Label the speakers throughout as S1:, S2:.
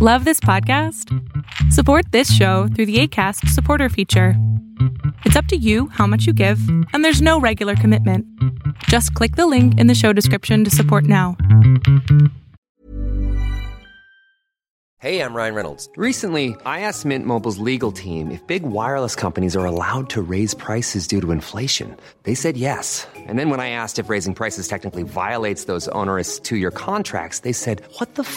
S1: Love this podcast? Support this show through the ACAST supporter feature. It's up to you how much you give, and there's no regular commitment. Just click the link in the show description to support now.
S2: Hey, I'm Ryan Reynolds. Recently, I asked Mint Mobile's legal team if big wireless companies are allowed to raise prices due to inflation. They said yes. And then when I asked if raising prices technically violates those onerous two year contracts, they said, What the f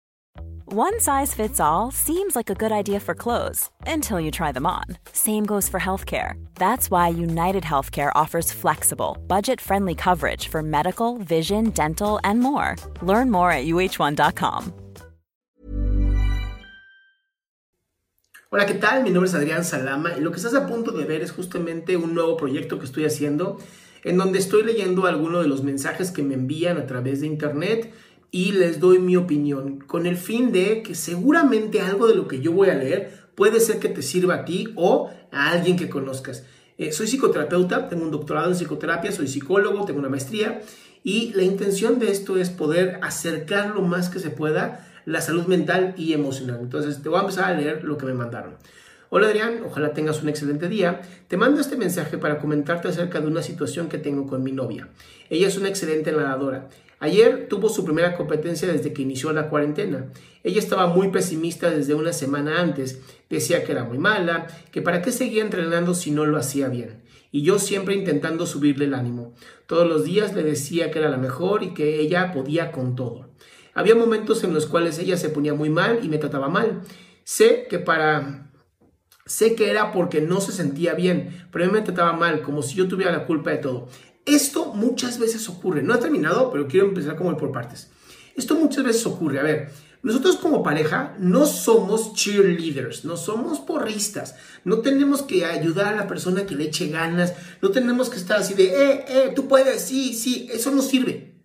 S3: One size fits all seems like a good idea for clothes until you try them on. Same goes for healthcare. That's why United Healthcare offers flexible, budget-friendly coverage for medical, vision, dental, and more. Learn more at uh1.com.
S4: Hola, ¿qué tal? Mi nombre es Adrián Salama y lo que estás a punto de ver es justamente un nuevo proyecto que estoy haciendo en donde estoy leyendo algunos de los mensajes que me envían a través de internet y les doy mi opinión con el fin de que seguramente algo de lo que yo voy a leer puede ser que te sirva a ti o a alguien que conozcas. Eh, soy psicoterapeuta, tengo un doctorado en psicoterapia, soy psicólogo, tengo una maestría y la intención de esto es poder acercar lo más que se pueda la salud mental y emocional. Entonces te voy a empezar a leer lo que me mandaron. Hola Adrián, ojalá tengas un excelente día. Te mando este mensaje para comentarte acerca de una situación que tengo con mi novia. Ella es una excelente nadadora. Ayer tuvo su primera competencia desde que inició la cuarentena. Ella estaba muy pesimista desde una semana antes. Decía que era muy mala, que para qué seguía entrenando si no lo hacía bien. Y yo siempre intentando subirle el ánimo. Todos los días le decía que era la mejor y que ella podía con todo. Había momentos en los cuales ella se ponía muy mal y me trataba mal. Sé que para sé que era porque no se sentía bien, pero a mí me trataba mal, como si yo tuviera la culpa de todo. Esto muchas veces ocurre. No ha terminado, pero quiero empezar como por partes. Esto muchas veces ocurre. A ver, nosotros como pareja no somos cheerleaders, no somos porristas, no tenemos que ayudar a la persona que le eche ganas, no tenemos que estar así de, eh, eh, tú puedes, sí, sí, eso no sirve.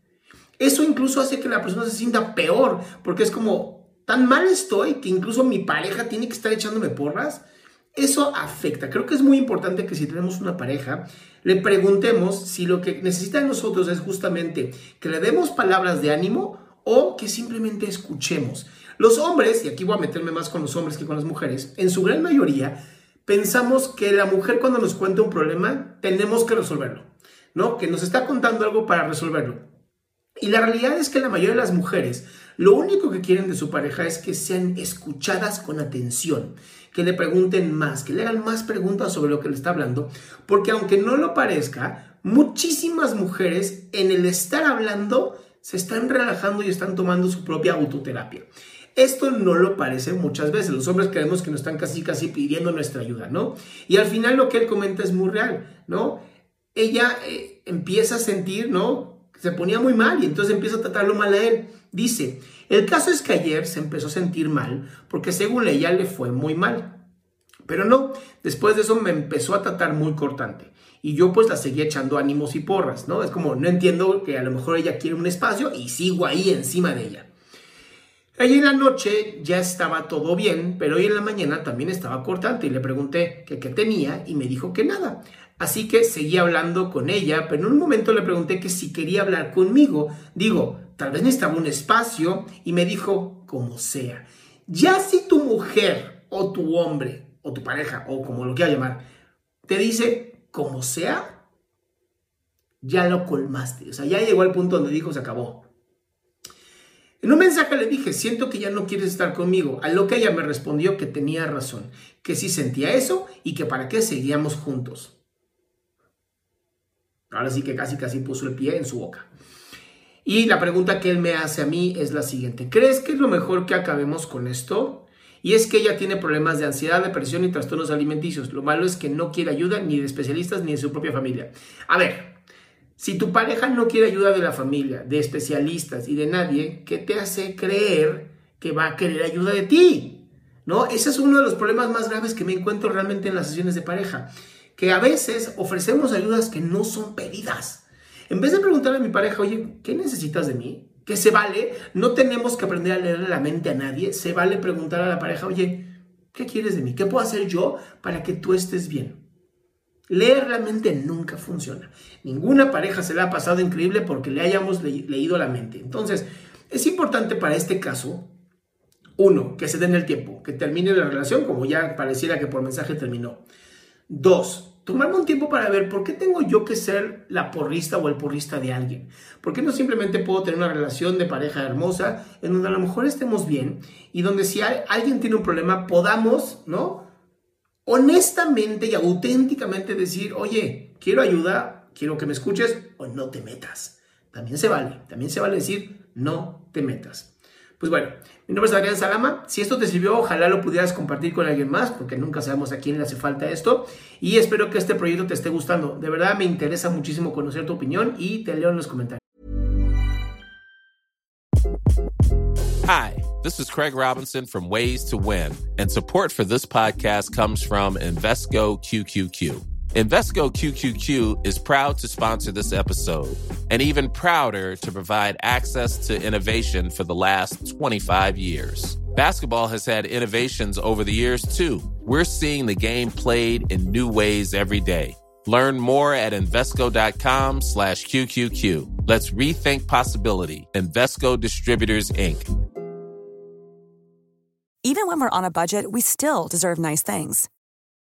S4: Eso incluso hace que la persona se sienta peor, porque es como, tan mal estoy que incluso mi pareja tiene que estar echándome porras. Eso afecta. Creo que es muy importante que si tenemos una pareja, le preguntemos si lo que necesita de nosotros es justamente que le demos palabras de ánimo o que simplemente escuchemos. Los hombres, y aquí voy a meterme más con los hombres que con las mujeres, en su gran mayoría pensamos que la mujer cuando nos cuenta un problema tenemos que resolverlo, ¿no? Que nos está contando algo para resolverlo. Y la realidad es que la mayoría de las mujeres lo único que quieren de su pareja es que sean escuchadas con atención, que le pregunten más, que le hagan más preguntas sobre lo que le está hablando, porque aunque no lo parezca, muchísimas mujeres en el estar hablando se están relajando y están tomando su propia autoterapia. Esto no lo parece muchas veces. Los hombres creemos que nos están casi casi pidiendo nuestra ayuda, ¿no? Y al final lo que él comenta es muy real, ¿no? Ella eh, empieza a sentir, ¿no? se ponía muy mal y entonces empieza a tratarlo mal a él. Dice, el caso es que ayer se empezó a sentir mal porque según ella le fue muy mal. Pero no, después de eso me empezó a tratar muy cortante. Y yo pues la seguía echando ánimos y porras, ¿no? Es como, no entiendo que a lo mejor ella quiere un espacio y sigo ahí encima de ella. Ayer en la noche ya estaba todo bien, pero hoy en la mañana también estaba cortante y le pregunté qué tenía y me dijo que nada. Así que seguí hablando con ella, pero en un momento le pregunté que si quería hablar conmigo. Digo, tal vez necesitaba un espacio y me dijo, como sea. Ya si tu mujer o tu hombre o tu pareja o como lo quiera llamar, te dice, como sea, ya lo colmaste. O sea, ya llegó al punto donde dijo, se acabó. En un mensaje le dije, siento que ya no quieres estar conmigo, a lo que ella me respondió que tenía razón, que sí sentía eso y que para qué seguíamos juntos. Ahora sí que casi casi puso el pie en su boca. Y la pregunta que él me hace a mí es la siguiente. ¿Crees que es lo mejor que acabemos con esto? Y es que ella tiene problemas de ansiedad, depresión y trastornos alimenticios. Lo malo es que no quiere ayuda ni de especialistas ni de su propia familia. A ver, si tu pareja no quiere ayuda de la familia, de especialistas y de nadie, ¿qué te hace creer que va a querer ayuda de ti? ¿No? Ese es uno de los problemas más graves que me encuentro realmente en las sesiones de pareja que a veces ofrecemos ayudas que no son pedidas. En vez de preguntarle a mi pareja, oye, ¿qué necesitas de mí? que se vale, no tenemos que aprender a leer la mente a nadie, se vale preguntar a la pareja, oye, ¿qué quieres de mí? ¿Qué puedo hacer yo para que tú estés bien? Leer la mente nunca funciona. Ninguna pareja se le ha pasado increíble porque le hayamos leído la mente. Entonces, es importante para este caso, uno, que se den el tiempo, que termine la relación como ya pareciera que por mensaje terminó. Dos, tomarme un tiempo para ver por qué tengo yo que ser la porrista o el porrista de alguien. ¿Por qué no simplemente puedo tener una relación de pareja hermosa en donde a lo mejor estemos bien y donde si alguien tiene un problema podamos, ¿no? Honestamente y auténticamente decir, oye, quiero ayuda, quiero que me escuches o no te metas. También se vale, también se vale decir, no te metas. Pues bueno, mi nombre es Adrián Salama. Si esto te sirvió, ojalá lo pudieras compartir con alguien más, porque nunca sabemos a quién le hace falta esto. Y espero que este proyecto te esté gustando. De verdad me interesa muchísimo conocer tu opinión y te leo en los comentarios.
S5: Hi, this is Craig Robinson from Ways to Win, and support for this podcast comes from Invesco QQQ. Invesco QQQ is proud to sponsor this episode and even prouder to provide access to innovation for the last 25 years. Basketball has had innovations over the years too. We're seeing the game played in new ways every day. Learn more at Invesco.com slash QQQ. Let's rethink possibility. Invesco Distributors, Inc.
S6: Even when we're on a budget, we still deserve nice things.